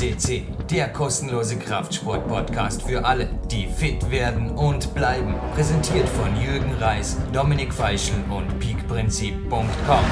FSCC, der kostenlose Kraftsport-Podcast für alle, die fit werden und bleiben. Präsentiert von Jürgen Reis, Dominik Feischl und peakprinzip.com.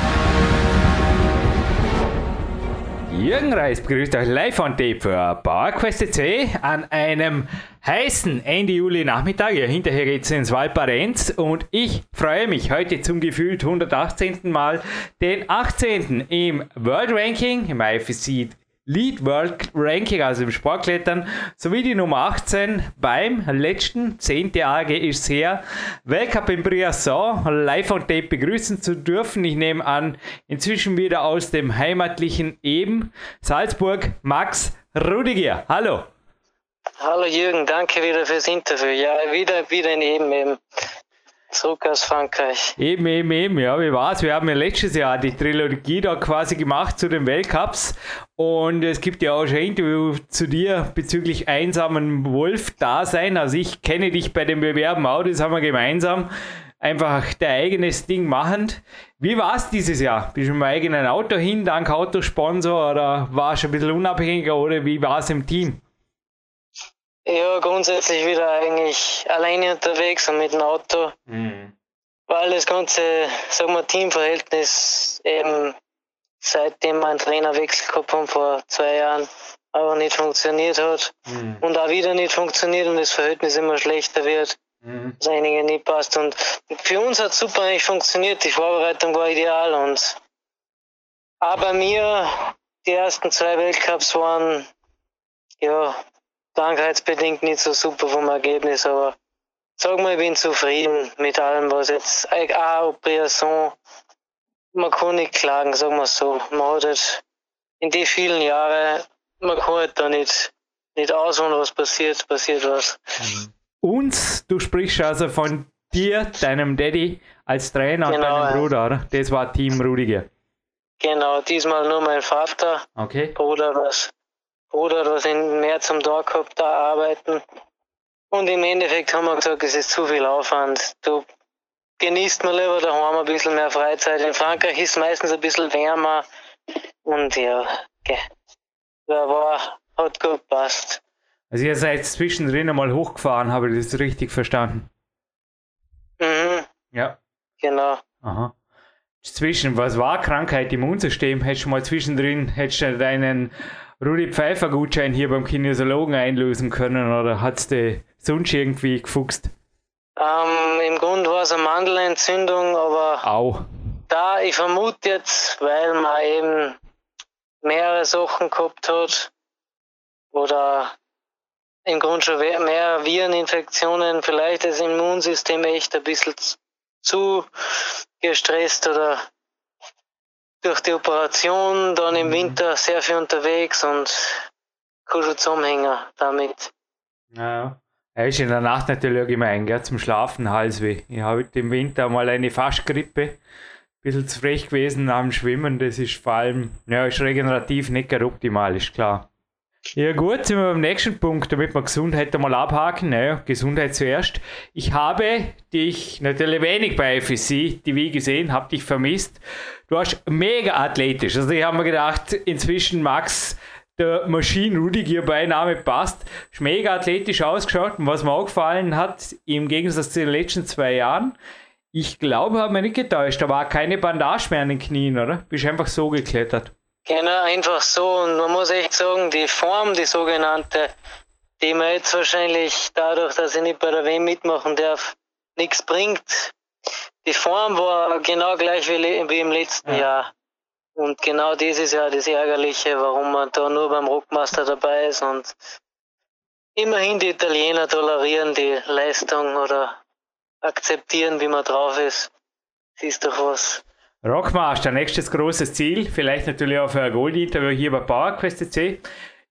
Jürgen Reis begrüßt euch live on tape für PowerQuest C an einem heißen Ende Juli Nachmittag. Ja, hinterher geht es ins Valparenz und ich freue mich heute zum gefühlt 118. Mal den 18. im World Ranking im IFSC Lead World Ranking, also im Sportklettern, sowie die Nummer 18 beim letzten 10. AG ist her. Weltcup in Briasson live on tape begrüßen zu dürfen. Ich nehme an, inzwischen wieder aus dem heimatlichen Eben Salzburg, Max Rudiger. Hallo. Hallo Jürgen, danke wieder fürs Interview. Ja, wieder, wieder in Eben eben. Zurück aus Frankreich. Eben, eben, eben, ja, wie war's? Wir haben ja letztes Jahr die Trilogie da quasi gemacht zu den Weltcups und es gibt ja auch schon ein Interview zu dir bezüglich einsamen Wolf-Dasein. Also ich kenne dich bei den Bewerben auch, das haben wir gemeinsam. Einfach dein eigenes Ding machend. Wie war es dieses Jahr? Bist du mit dem eigenen Auto hin, dank Autosponsor oder warst du ein bisschen unabhängiger oder wie war es im Team? Ja, grundsätzlich wieder eigentlich alleine unterwegs und mit dem Auto. Mhm. Weil das ganze, sagen wir, Teamverhältnis eben seitdem einen Trainerwechsel gehabt haben vor zwei Jahren, aber nicht funktioniert hat mhm. und auch wieder nicht funktioniert und das Verhältnis immer schlechter wird, mhm. dass einige nicht passt. Und für uns hat es super eigentlich funktioniert, die Vorbereitung war ideal und aber mir, die ersten zwei Weltcups waren ja krankheitsbedingt nicht so super vom Ergebnis, aber sag mal, ich bin zufrieden mit allem, was jetzt auch Briasson, man kann nicht klagen, sagen wir so. Man hat halt in die vielen Jahren, man kann halt da nicht, nicht ausholen, was passiert, passiert was. Und du sprichst also von dir, deinem Daddy, als Trainer genau, und deinem Bruder, oder? Das war Team Rudiger. Genau, diesmal nur mein Vater. Okay. Bruder was Bruder was in März am Tag gehabt, da arbeiten. Und im Endeffekt haben wir gesagt, es ist zu viel Aufwand. Du genießt man lieber daheim ein bisschen mehr Freizeit. In Frankreich ist es meistens ein bisschen wärmer. Und ja, okay. Ja, war, hat gut gepasst. Also ihr seid zwischendrin einmal hochgefahren, habe ich das richtig verstanden? Mhm. Ja. Genau. Aha. Zwischen, was war Krankheit, Immunsystem? Hättest du mal zwischendrin, hättest du deinen Rudi Pfeiffer Gutschein hier beim Kinesiologen einlösen können oder hat es dir sonst irgendwie gefuchst? Ähm, Im Grunde war es eine Mandelentzündung, aber Au. da ich vermute jetzt, weil man eben mehrere Sachen gehabt hat oder im Grunde schon mehr Vireninfektionen, vielleicht das Immunsystem echt ein bisschen zu gestresst oder durch die Operation dann im mhm. Winter sehr viel unterwegs und kann schon zusammenhängen damit. Ja, er ist in der Nacht natürlich auch gemein, gell, zum Schlafen Halsweh. Ich habe im Winter mal eine Faschgrippe. Ein bisschen zu frech gewesen nach dem Schwimmen. Das ist vor allem, ja, ist regenerativ nicht optimal, ist klar. Ja gut, sind wir beim nächsten Punkt, damit wir Gesundheit einmal abhaken. Naja, Gesundheit zuerst. Ich habe dich natürlich wenig bei FSC TV gesehen, habe dich vermisst. Du warst mega athletisch. Also ich habe mir gedacht, inzwischen Max der Maschine Rudiger Beiname passt. Ist mega athletisch ausgeschaut. Und was mir auch gefallen hat, im Gegensatz zu den letzten zwei Jahren, ich glaube, habe mich nicht getäuscht, da war keine Bandage mehr an den Knien, oder? Bist einfach so geklettert. Genau, einfach so. Und man muss echt sagen, die Form, die sogenannte, die mir jetzt wahrscheinlich dadurch, dass ich nicht bei der WM mitmachen darf, nichts bringt. Die Form war genau gleich wie, wie im letzten ja. Jahr. Und genau das ist ja das Ärgerliche, warum man da nur beim Rockmaster dabei ist. Und immerhin die Italiener tolerieren die Leistung oder akzeptieren, wie man drauf ist. Das ist doch was. Rockmaster, nächstes großes Ziel. Vielleicht natürlich auch für ein Gold-Interview hier bei PowerQuest C.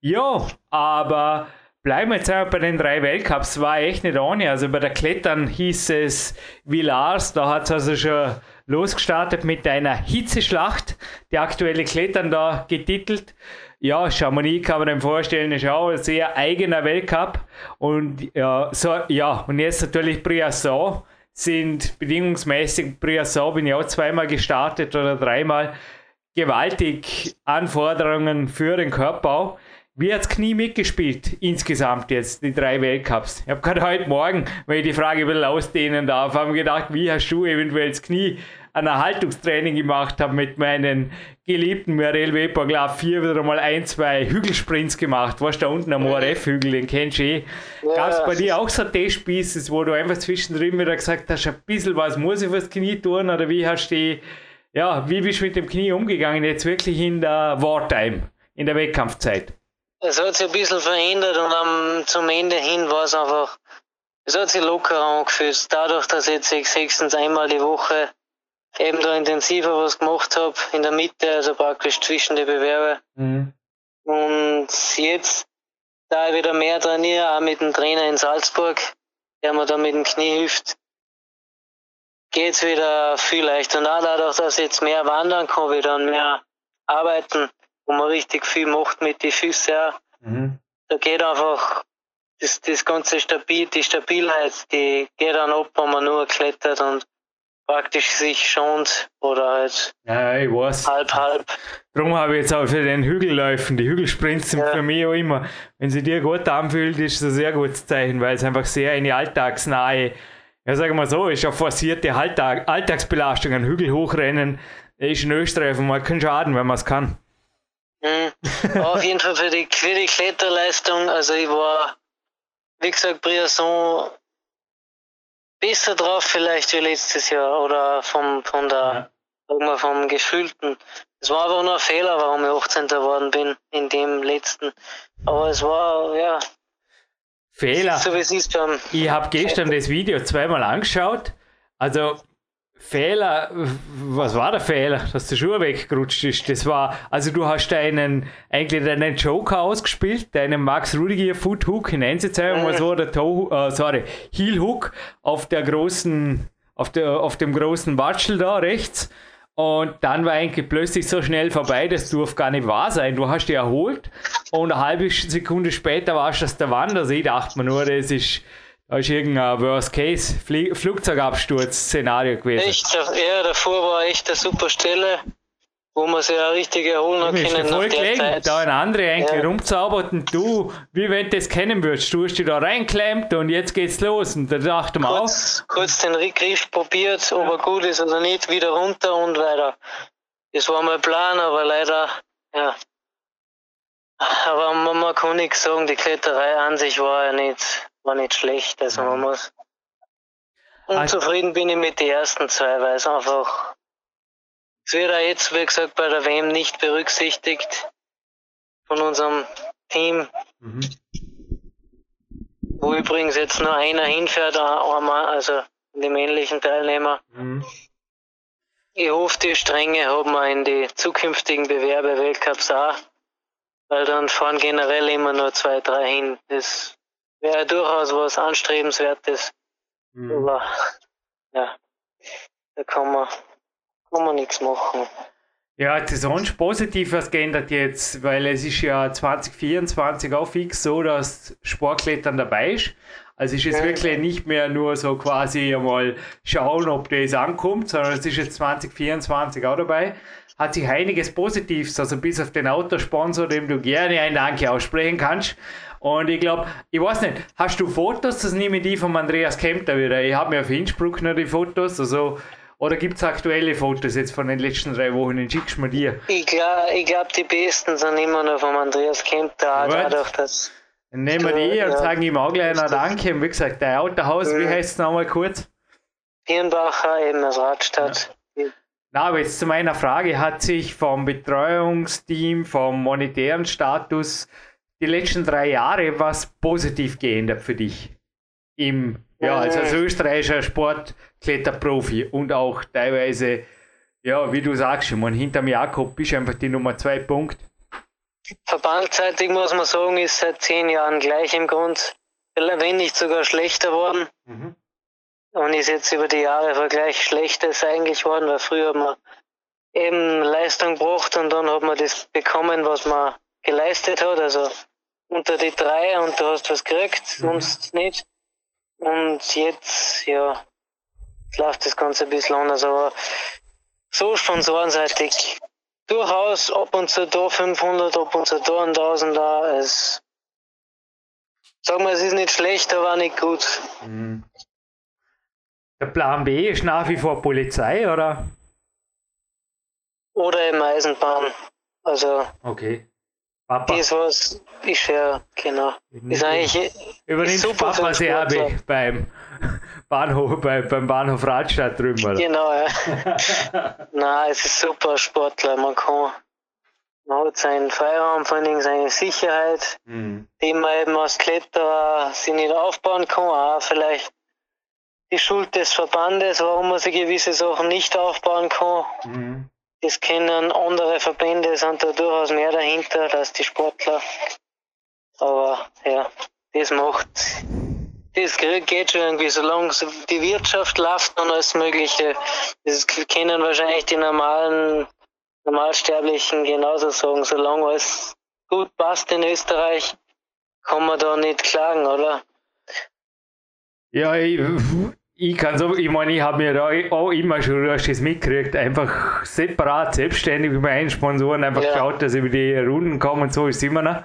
Ja, aber bleiben wir jetzt einmal bei den drei Weltcups. War echt nicht ohne. Also bei der Klettern hieß es Villars, da hat es also schon losgestartet mit einer Hitzeschlacht. Die aktuelle Klettern da getitelt. Ja, Chamonix kann man sich vorstellen, ist auch ein sehr eigener Weltcup. Und ja, so, ja, und jetzt natürlich Briasson sind bedingungsmäßig, Briasson bin ich auch zweimal gestartet oder dreimal, gewaltig Anforderungen für den Körperbau. wie hat das Knie mitgespielt insgesamt jetzt, die drei Weltcups? Ich habe gerade heute Morgen, wenn ich die Frage ein bisschen ausdehnen darf, haben gedacht, wie hast du eventuell das Knie ein Erhaltungstraining gemacht habe mit meinen geliebten Mirel Weber, glaube vier wieder mal ein, zwei Hügelsprints gemacht. Warst da unten am ORF-Hügel, den kennst du eh. Ja. Gab es bei dir auch so Testpieces, wo du einfach zwischendrin wieder gesagt hast, ein bisschen was muss ich fürs Knie tun oder wie hast du die, ja, wie bist du mit dem Knie umgegangen jetzt wirklich in der Wartime, in der Wettkampfzeit? Es hat sich ein bisschen verändert und am, zum Ende hin war es einfach, es hat sich lockerer angefühlt. Dadurch, dass ich jetzt sechstens einmal die Woche eben da intensiver was gemacht habe, in der Mitte, also praktisch zwischen den Bewerber. Mhm. Und jetzt, da ich wieder mehr trainiere, auch mit dem Trainer in Salzburg, der mir da mit dem Knie hilft, geht's wieder viel leichter. Und auch dadurch, dass ich jetzt mehr wandern kann wieder und mehr arbeiten, wo man richtig viel macht mit den Füßen. Mhm. Da geht einfach das, das ganze Stabil, die Stabilheit, die geht dann ab, wenn man nur klettert und praktisch sich schont oder halt ja, ich weiß. halb halb. Darum habe ich jetzt auch für den Hügelläufen, die Hügelsprints sind ja. für mich auch immer, wenn sie dir gut anfühlt, ist das ein sehr gutes Zeichen, weil es einfach sehr eine alltagsnahe, ja sagen wir so, ist eine forcierte Alltag, Alltagsbelastung, ein Hügel hochrennen, ist in Österreich mal kein Schaden, wenn man es kann. Mhm. Auf jeden Fall für die, für die Kletterleistung, also ich war, wie gesagt, Briasson besser drauf vielleicht wie letztes Jahr oder vom, von der, ja. vom Gefühlten. Es war aber nur ein Fehler, warum ich 18. geworden bin in dem letzten. Aber es war, ja. Fehler. So wie es ist beim. Ich habe gestern das Video zweimal angeschaut. Also Fehler, was war der Fehler, dass der Schuh weggerutscht ist? Das war, also du hast deinen, eigentlich deinen Joker ausgespielt, deinen Max Rudiger Foot Hook, in jetzt einmal so, der Toe, äh, sorry, Heel Hook auf der großen, auf der, auf dem großen Watschel da rechts. Und dann war eigentlich plötzlich so schnell vorbei, das durfte gar nicht wahr sein. Du hast dich erholt und eine halbe Sekunde später warst du aus der Wandersee, dachte man nur, das ist, da ist irgendein Worst-Case-Flugzeugabsturz-Szenario gewesen. Echt, ja, davor war echt eine super Stelle, wo man sich ja richtig erholen hat können. Voll gelegen, da ein anderer eigentlich ja. rumzaubert und du, wie wenn du das kennen würdest, du hast dich da reinklemmt und jetzt geht's los. Und da dachte man kurz, auch. Kurz den Griff probiert, ob er gut ist oder nicht, wieder runter und weiter. Das war mein Plan, aber leider, ja. Aber man, man kann nichts sagen, die Kletterei an sich war ja nicht war nicht schlecht. Also man muss. Unzufrieden bin ich mit den ersten zwei, weil es einfach. Es wird auch jetzt, wie gesagt, bei der WM nicht berücksichtigt von unserem Team. Mhm. Wo übrigens jetzt nur einer hinfährt, also die männlichen Teilnehmer. Mhm. Ich hoffe, die Strenge haben wir in die zukünftigen Bewerbe Weltcups auch, weil dann fahren generell immer nur zwei, drei hin. Das wäre durchaus was Anstrebenswertes. Mhm. Aber ja, da kann man, kann man nichts machen. Ja, das ist sonst positiv was geändert jetzt, weil es ist ja 2024 auch fix so, dass Sportklettern dabei ist. Also es ist jetzt wirklich nicht mehr nur so quasi einmal schauen, ob das ankommt, sondern es ist jetzt 2024 auch dabei. Hat sich einiges Positives, also bis auf den Autosponsor, dem du gerne ein Danke aussprechen kannst, und ich glaube, ich weiß nicht, hast du Fotos? Das nehme ich die von Andreas Kempter wieder. Ich habe mir auf Innsbruck noch die Fotos. Also, oder gibt es aktuelle Fotos jetzt von den letzten drei Wochen? Den schickst du mir dir. Ich glaube, ich glaub, die besten sind immer noch von Andreas Kempter. Dadurch, dass Dann nehmen wir die und sagen ihm auch gleich noch Danke. Und wie gesagt, der Autohaus, mhm. wie heißt es nochmal kurz? Birnbacher, eben als Radstadt. Ja. Na, aber jetzt zu meiner Frage, hat sich vom Betreuungsteam, vom monetären Status die letzten drei Jahre was positiv geändert für dich? Im, ja, also als österreichischer Sportkletterprofi und auch teilweise, ja, wie du sagst, man, hinterm Jakob bist einfach die Nummer zwei Punkt. Verbandseitig muss man sagen, ist seit zehn Jahren gleich im Grund, wenn nicht sogar schlechter worden. Mhm. Und ist jetzt über die Jahre vergleich schlechtes eigentlich worden, weil früher hat man eben Leistung gebracht und dann hat man das bekommen, was man geleistet hat. Also unter die drei und du hast was gekriegt, mhm. sonst nicht. Und jetzt, ja, läuft das Ganze ein bisschen anders, aber so sponsorenseitig durchaus ab und zu da 500, ab und zu da 1000 da. Es, sagen wir, es ist nicht schlecht, aber nicht gut. Mhm. Der Plan B ist nach wie vor Polizei, oder? Oder im Eisenbahn. Also. Okay. Papa. Das was ist ja, genau. Ist eigentlich Übernimmt super Papa Serbe beim Bahnhof, bei, beim Bahnhof Radstadt drüben, oder? Genau, ja. Nein, es ist super Sportler. Man kann, man hat seinen Freiraum, vor allem seine Sicherheit, mhm. die man eben als Kletterer sich nicht aufbauen kann, auch vielleicht die Schuld des Verbandes, warum man sich gewisse Sachen nicht aufbauen kann. Mhm. Das kennen andere Verbände, sind da durchaus mehr dahinter als die Sportler. Aber ja, das macht, das geht schon irgendwie, solange die Wirtschaft läuft und alles Mögliche. Das kennen wahrscheinlich die normalen, Normalsterblichen genauso sagen. Solange alles gut passt in Österreich, kann man da nicht klagen, oder? Ja, ich, ich kann so, ich meine, ich habe mir da auch immer schon, das mitgekriegt, einfach separat, selbstständig mit meinen Sponsoren einfach ja. geschaut, dass ich über die Runden komme und so ist es immer noch.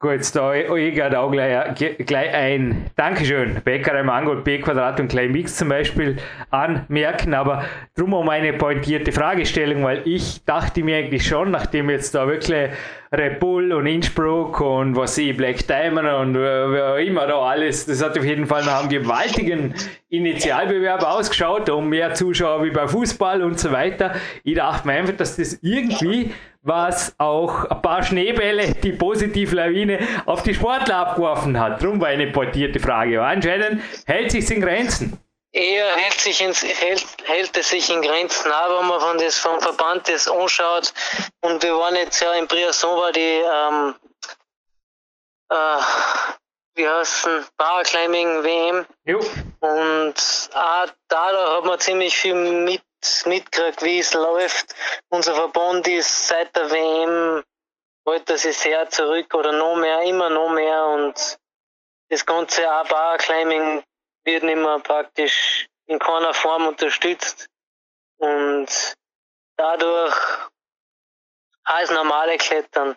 Gut, da ich gerade auch gleich, gleich ein. Dankeschön, Bäckerei Mangold, B Quadrat und Klein Mix zum Beispiel anmerken, aber drum um eine pointierte Fragestellung, weil ich dachte mir eigentlich schon, nachdem jetzt da wirklich Red Bull und Innsbruck und was ich, Black Diamond und auch immer da alles, das hat auf jeden Fall nach einem gewaltigen Initialbewerb ausgeschaut, um mehr Zuschauer wie bei Fußball und so weiter. Ich dachte mir einfach, dass das irgendwie was auch ein paar Schneebälle, die Positivlawine auf die Sportler abgeworfen hat. Drum war eine portierte Frage. Aber anscheinend hält sich in Grenzen. Eher hält, sich in, hält, hält es sich in Grenzen, aber wenn man von das, vom Verband das anschaut, und wir waren jetzt ja in Briasson, war die, ähm, äh, wie heißen, Paraclimbing WM. Jo. Und auch da, da hat man ziemlich viel mit, mitgekriegt, wie es läuft. Unser Verband ist seit der WM, hält er sich sehr zurück oder noch mehr, immer noch mehr und das ganze auch Paraclimbing wird nicht mehr praktisch in keiner Form unterstützt und dadurch als normale Klettern.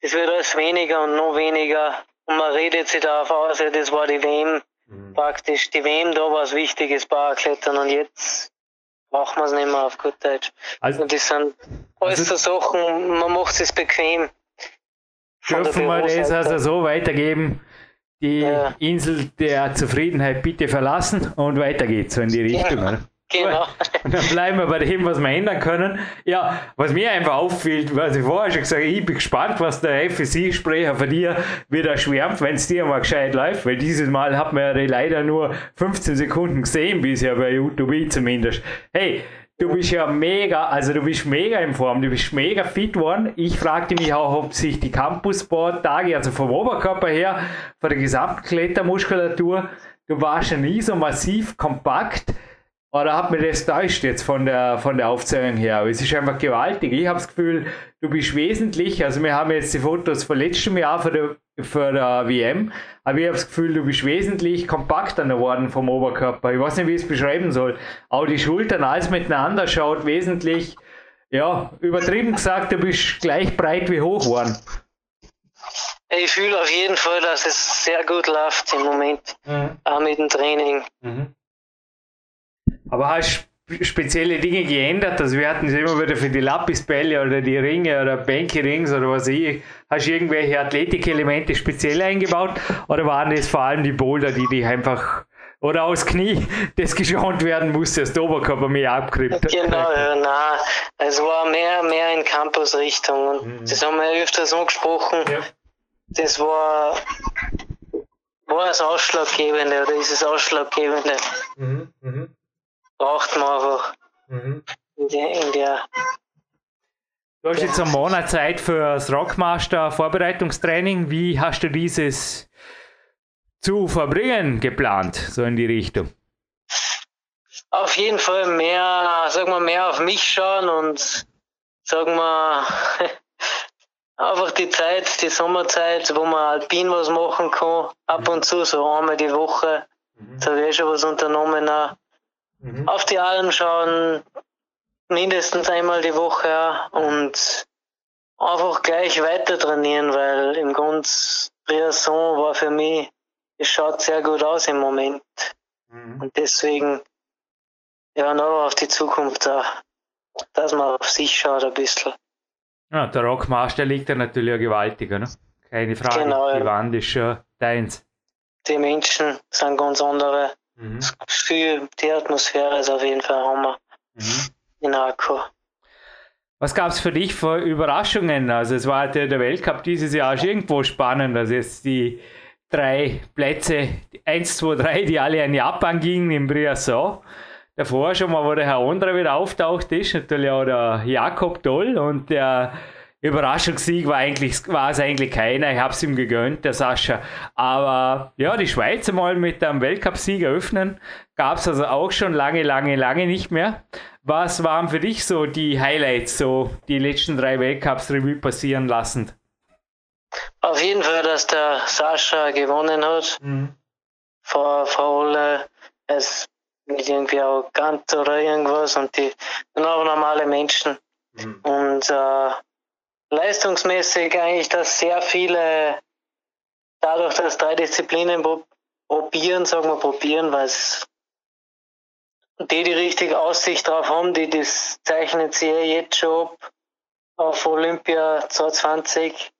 Es wird alles weniger und noch weniger und man redet sich darauf aus, ja, das war die WM, mhm. praktisch die WM, da war es wichtiges Barklettern und jetzt machen wir es nicht mehr auf gut Deutsch. Also, und das sind alles also, so Sachen, man macht es bequem. Dürfen wir das also so weitergeben? die ja. Insel der Zufriedenheit bitte verlassen und weiter geht's so in die Richtung. Genau. Genau. Und dann bleiben wir bei dem, was wir ändern können. Ja, was mir einfach auffällt, was ich vorher schon gesagt habe, ich bin gespannt, was der FSI-Sprecher von dir wieder schwärmt, wenn es dir mal gescheit läuft, weil dieses Mal hat man ja leider nur 15 Sekunden gesehen bisher bei YouTube zumindest. Hey, Du bist ja mega, also du bist mega in Form, du bist mega fit worden. Ich fragte mich auch, ob sich die Campus-Sport-Tage, also vom Oberkörper her, von der gesamten Klettermuskulatur, du warst ja nie so massiv kompakt. Oder hat mir das täuscht jetzt von der, von der Aufzählung her? Aber es ist einfach gewaltig. Ich habe das Gefühl, du bist wesentlich, also wir haben jetzt die Fotos von letztem Jahr für der, für der WM, aber ich habe das Gefühl, du bist wesentlich kompakter geworden vom Oberkörper. Ich weiß nicht, wie ich es beschreiben soll. Auch die Schultern, alles miteinander schaut wesentlich, ja, übertrieben gesagt, du bist gleich breit wie hoch geworden. Ich fühle auf jeden Fall, dass es sehr gut läuft im Moment, mhm. auch mit dem Training. Mhm. Aber hast spezielle Dinge geändert? Also wir hatten es immer wieder für die Lapisbälle oder die Ringe oder Bänke-Rings oder was ich. Hast du irgendwelche Athletikelemente speziell eingebaut? Oder waren das vor allem die Boulder, die dich einfach oder aus Knie, das geschont werden musste, dass der Oberkörper mehr abkriegt. Genau, ja, nein. Es war mehr, mehr in Campus-Richtung. Und mhm. das haben wir öfters angesprochen. Ja. Das war, war das Ausschlaggebende oder ist das Ausschlaggebende. Mhm braucht man einfach mhm. in, der, in der Du hast jetzt einen Monat Zeit für das Rockmaster Vorbereitungstraining. Wie hast du dieses zu verbringen geplant, so in die Richtung? Auf jeden Fall mehr, sagen wir, mehr auf mich schauen und sagen wir einfach die Zeit, die Sommerzeit, wo man alpin was machen kann, ab und zu, so einmal die Woche. Mhm. Da habe ich schon was unternommen. Auch mhm. auf die Alm schauen, mindestens einmal die Woche ja, und einfach gleich weiter trainieren, weil im Grunde Briasson war für mich, es schaut sehr gut aus im Moment. Mhm. Und deswegen, ja, noch auf die Zukunft da, dass man auf sich schaut ein bisschen. Ja, der Rockmaster liegt ja natürlich auch gewaltiger, ne? Keine Frage. Genau, die Wand ist schon deins. Die Menschen sind ganz andere. Mhm. Das Gefühl, die Atmosphäre ist auf jeden Fall Hammer mhm. in Akku. Was gab es für dich für Überraschungen? Also es war der, der Weltcup dieses Jahr schon irgendwo spannend. Also jetzt die drei Plätze, 1, 2, 3, die alle in Japan gingen, in Briasson. Davor schon mal, wo der Herr Ondra wieder auftaucht ist, natürlich auch der Jakob Doll und der Überraschungssieg war eigentlich war es eigentlich keiner. Ich habe es ihm gegönnt, der Sascha. Aber ja, die Schweizer mal mit einem Weltcupsieg eröffnen, gab es also auch schon lange, lange, lange nicht mehr. Was waren für dich so die Highlights, so die letzten drei Weltcups Revue passieren lassend? Auf jeden Fall, dass der Sascha gewonnen hat. Mhm. Vor, vor alle, es nicht irgendwie arrogant oder irgendwas und die auch normale Menschen. Mhm. Und äh, leistungsmäßig eigentlich, dass sehr viele dadurch, dass drei Disziplinen probieren, sagen wir probieren, weil es die die richtige Aussicht drauf haben, die das zeichnen sie eh jetzt schon ab auf Olympia 2020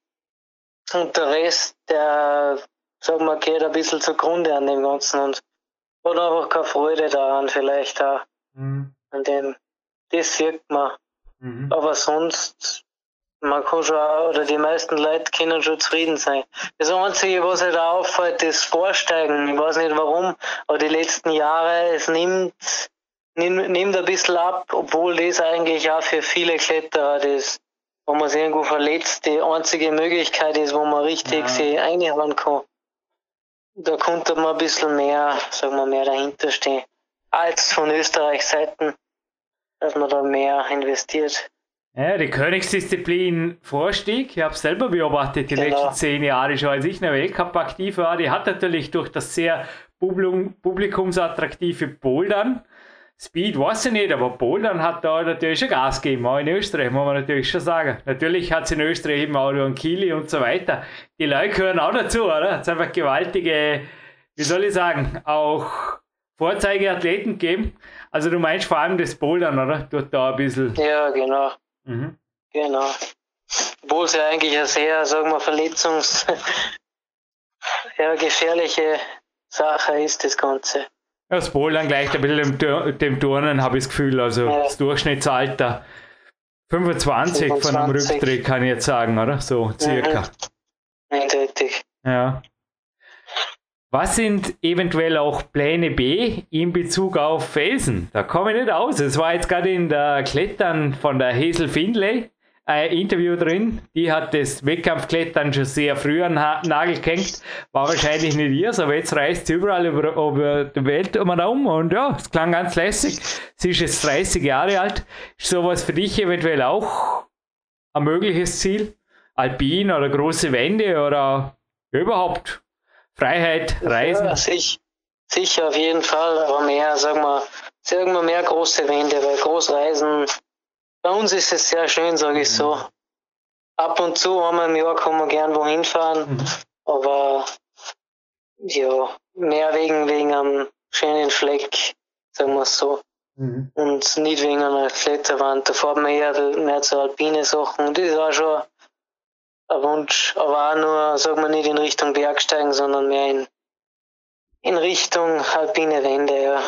und der Rest, der, sagen wir, geht ein bisschen zugrunde an dem Ganzen und hat einfach keine Freude daran vielleicht auch. Mhm. An dem, das sieht man. Mhm. Aber sonst man kann schon, oder die meisten Leute können schon zufrieden sein. Das Einzige, was halt auch auffällt, ist Vorsteigen. Ich weiß nicht warum, aber die letzten Jahre, es nimmt, nimmt, nimmt ein bisschen ab, obwohl das eigentlich auch für viele Kletterer das, wo man sich irgendwo verletzt, die einzige Möglichkeit ist, wo man richtig ja. sich einhauen kann. Da könnte man ein bisschen mehr, sagen wir, mehr dahinter stehen. Als von Österreichs Seiten, dass man da mehr investiert. Ja, die Königsdisziplin Vorstieg, ich habe es selber beobachtet die genau. letzten zehn Jahre schon, als ich in der Weltcup aktiv war. Die hat natürlich durch das sehr publikumsattraktive Bouldern, Speed weiß ich nicht, aber Bouldern hat da natürlich schon Gas gegeben, auch in Österreich, muss man natürlich schon sagen. Natürlich hat es in Österreich eben auch und Kili und so weiter. Die Leute gehören auch dazu, oder? Es hat einfach gewaltige, wie soll ich sagen, auch Vorzeigeathleten gegeben. Also du meinst vor allem das Bouldern, oder? Dort da ein bisschen. Ja, genau. Mhm. Genau. Obwohl es ja eigentlich eine sehr, sagen wir, verletzungs- ja, gefährliche Sache ist, das Ganze. Das Bouldern gleicht ein bisschen dem, dem Turnen, habe ich das Gefühl. Also ja. das Durchschnittsalter 25, 25, von einem Rücktritt, kann ich jetzt sagen, oder? So circa. Mhm. Eindeutig. Ja. Was sind eventuell auch Pläne B in Bezug auf Felsen? Da komme ich nicht aus. Es war jetzt gerade in der Klettern von der Hazel Findlay ein Interview drin. Die hat das Wettkampfklettern schon sehr früh an den Nagel gehängt. War wahrscheinlich nicht ihrs, aber jetzt reist sie überall über, über die Welt um und um und ja, es klang ganz lässig. Sie ist jetzt 30 Jahre alt. Ist sowas für dich eventuell auch ein mögliches Ziel? Alpin oder große Wände oder überhaupt Freiheit, Reisen. Ja, sicher, sicher, auf jeden Fall, aber mehr, sagen wir, sagen wir mehr große Wände, weil Großreisen, bei uns ist es sehr schön, sage ich so. Ab und zu einmal im Jahr kann man gern wohin fahren, mhm. aber ja, mehr wegen, wegen einem schönen Fleck, sagen wir es so. Mhm. Und nicht wegen einer Kletterwand. Da fährt man eher mehr zu alpine Sachen. Und das ist auch schon Wunsch, aber auch nur, sagen wir nicht in Richtung Bergsteigen, sondern mehr in, in Richtung alpine Wände, ja.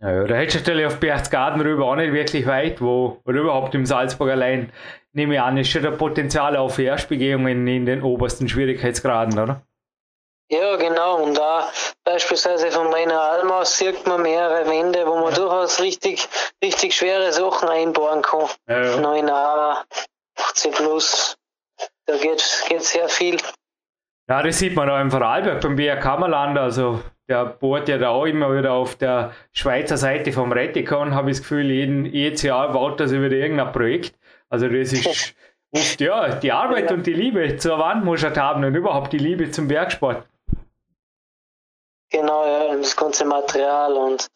Ja, da hättest du natürlich auf Berchtesgaden rüber auch nicht wirklich weit, wo, oder überhaupt im Salzburg allein, nehme ich an, ist schon der Potenzial auf Erstbegehungen in den obersten Schwierigkeitsgraden, oder? Ja, genau. Und da beispielsweise von meiner Alm aus sieht man mehrere Wände, wo man ja. durchaus richtig, richtig schwere Sachen einbauen kann. Ja, ja. 9a, 80 plus da geht, geht sehr viel. Ja, das sieht man auch im Vorarlberg beim BR Kammerland. Also der bohrt ja da auch immer wieder auf der Schweizer Seite vom Rettikon, habe ich das Gefühl, jeden, jedes Jahr baut das wieder irgendein Projekt. Also das ist oft, ja, die Arbeit ja. und die Liebe zur Wand muss er haben und überhaupt die Liebe zum Bergsport. Genau, ja, das ganze Material und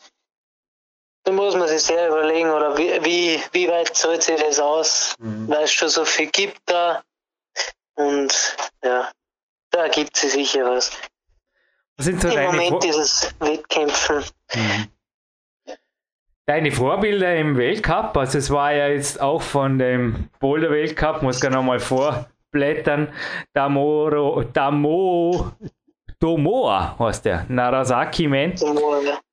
da muss man sich sehr überlegen, oder wie, wie, wie weit zahlt sich das aus, mhm. weil es schon so viel gibt da. Und ja, da ergibt sich sicher was. was sind so Im Moment Vor dieses Wettkämpfen. Mhm. Deine Vorbilder im Weltcup, also es war ja jetzt auch von dem Boulder-Weltcup, muss ich nochmal vorblättern, Damoro, Damo, Tomoa heißt der, Narasaki Man.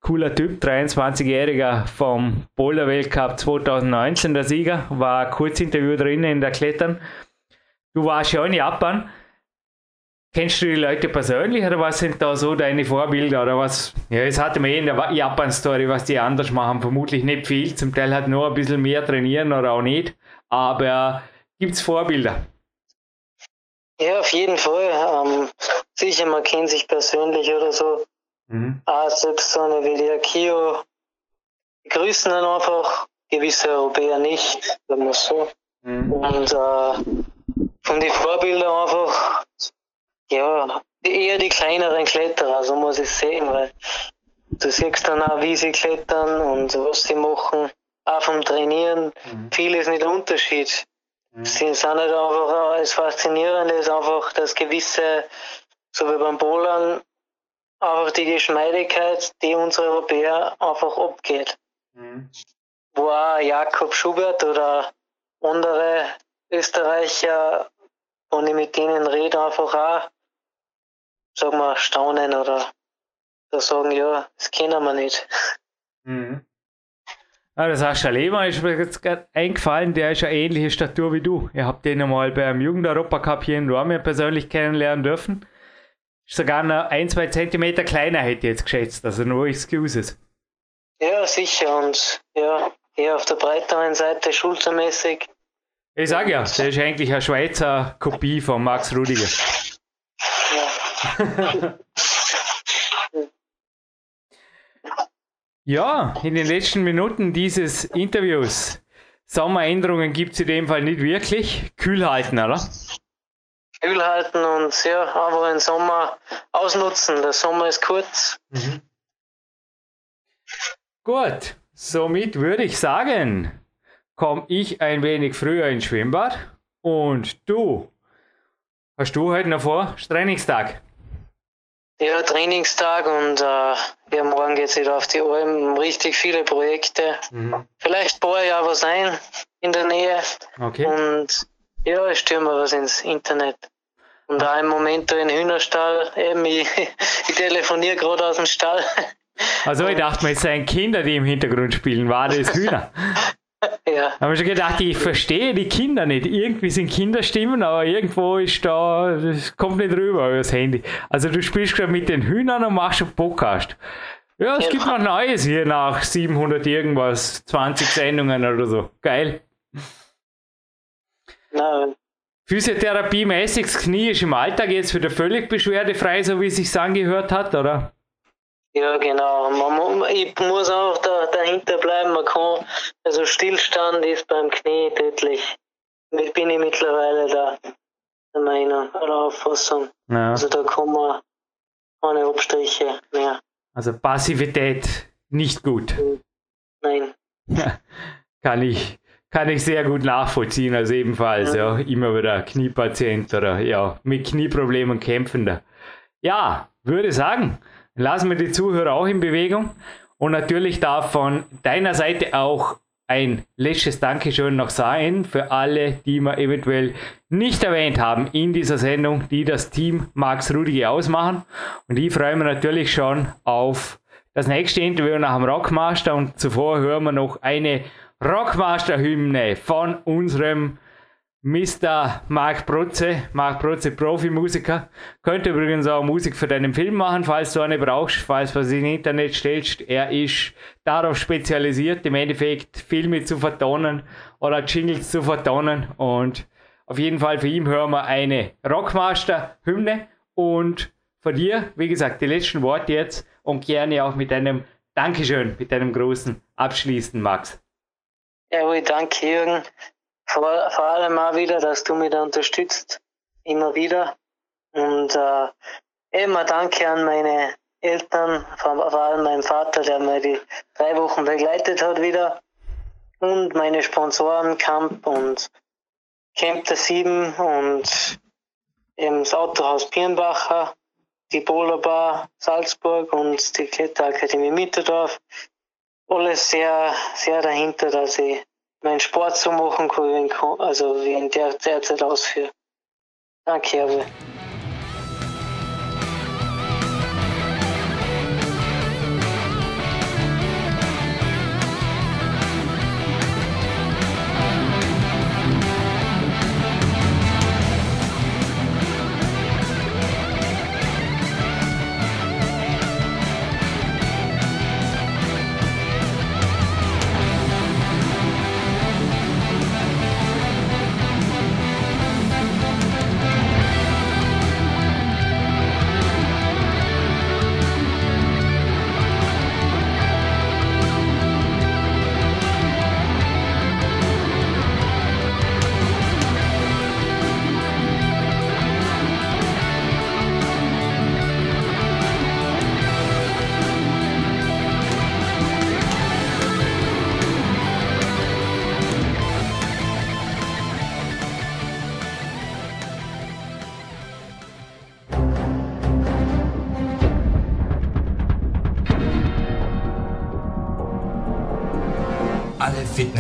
Cooler Typ, 23-Jähriger vom Boulder Weltcup 2019, der Sieger. War ein Kurzinterview drinnen in der Klettern. Du warst ja in Japan. Kennst du die Leute persönlich oder was sind da so deine Vorbilder oder was? Ja, es hatte mir eh in der Japan-Story, was die anders machen. Vermutlich nicht viel, zum Teil halt nur ein bisschen mehr trainieren oder auch nicht. Aber gibt es Vorbilder? Ja, auf jeden Fall. Ähm, sicher, man kennt sich persönlich oder so. Mhm. Ah, selbst so eine wie die Akio grüßen dann einfach, gewisse Europäer nicht, sagen wir so. Mhm. Und äh, von den Vorbildern einfach, ja, eher die kleineren Kletterer, so muss ich sehen, weil du siehst dann auch, wie sie klettern und was sie machen, auch vom Trainieren. Mhm. Viel ist nicht der Unterschied. Mhm. Sie sind nicht einfach, das Faszinierende ist einfach das gewisse so wie beim Bowlern, einfach die Geschmeidigkeit, die unsere Europäer einfach abgeht. Mhm. Wo auch Jakob Schubert oder andere Österreicher, ich mit denen rede, einfach auch, sagen wir, staunen oder da sagen, ja, das kennen wir nicht. Mhm. Ah, das Sascha Lehmann ist mir jetzt eingefallen, der ist eine ähnliche Statur wie du. Ihr habt den einmal beim Jugend-Europacup hier in Dormien persönlich kennenlernen dürfen. Ist sogar noch ein, zwei Zentimeter kleiner, hätte ich jetzt geschätzt. Also nur Excuses. Ja, sicher. Und ja, eher auf der breiteren Seite, schultermäßig. Ich sage ja, der ist eigentlich eine Schweizer Kopie von Max Rudiger. Ja. ja, in den letzten Minuten dieses Interviews. Sommeränderungen gibt es in dem Fall nicht wirklich. Kühl halten, oder? kühl halten und ja, einfach den Sommer ausnutzen. Der Sommer ist kurz. Mhm. Gut, somit würde ich sagen, komme ich ein wenig früher ins Schwimmbad und du, hast du heute noch vor Trainingstag? Ja, Trainingstag und äh, ja, morgen geht es wieder auf die Alm. Richtig viele Projekte. Mhm. Vielleicht baue ich auch was ein in der Nähe. Okay. Und ja, ich stürme was ins Internet. Und auch im Moment da in Hühnerstall, eben, ich, ich telefoniere gerade aus dem Stall. Also ich dachte mir, es seien Kinder, die im Hintergrund spielen, war das Hühner? ja. Da habe ich schon gedacht, ich verstehe die Kinder nicht. Irgendwie sind Kinderstimmen, aber irgendwo ist da, das kommt nicht rüber über das Handy. Also du spielst gerade mit den Hühnern und machst einen Podcast. Ja, es ja. gibt noch Neues hier nach 700 irgendwas, 20 Sendungen oder so. Geil. Nein, Physiotherapie-mäßig, das Knie ist im Alltag jetzt wieder völlig beschwerdefrei, so wie es sich angehört hat, oder? Ja, genau. Man, ich muss auch da, dahinter bleiben. Man kann, also Stillstand ist beim Knie tödlich. Ich bin ich mittlerweile da der Meinung oder Auffassung. Ja. Also da kann man keine Abstriche mehr. Also Passivität nicht gut. Nein. kann ich kann ich sehr gut nachvollziehen, also ebenfalls, ja, immer wieder Kniepatient oder ja, mit Knieproblemen kämpfender. Ja, würde sagen, lassen wir die Zuhörer auch in Bewegung und natürlich darf von deiner Seite auch ein letztes Dankeschön noch sein für alle, die wir eventuell nicht erwähnt haben in dieser Sendung, die das Team Max Rudige ausmachen. Und ich freue mich natürlich schon auf das nächste Interview nach dem Rockmaster und zuvor hören wir noch eine Rockmaster-Hymne von unserem Mr. Mark Protze. Mark Protze, Profimusiker. Könnte übrigens auch Musik für deinen Film machen, falls du eine brauchst, falls du sie im Internet stellst. Er ist darauf spezialisiert, im Endeffekt Filme zu vertonen oder Jingles zu vertonen. Und auf jeden Fall für ihn hören wir eine Rockmaster-Hymne. Und von dir, wie gesagt, die letzten Worte jetzt und gerne auch mit einem Dankeschön, mit einem großen Abschließen, Max. Ja, danke Jürgen. Vor, vor allem auch wieder, dass du mich da unterstützt. Immer wieder. Und äh, immer danke an meine Eltern, vor allem mein Vater, der mir die drei Wochen begleitet hat wieder. Und meine Sponsoren Camp und Camp der Sieben und eben das Autohaus Birnbacher, die Bowlerbar Salzburg und die Kletterakademie Mitterdorf. Alles sehr, sehr dahinter, dass ich meinen Sport so machen also wie ich der, der Zeit ausführe. Danke, Herr.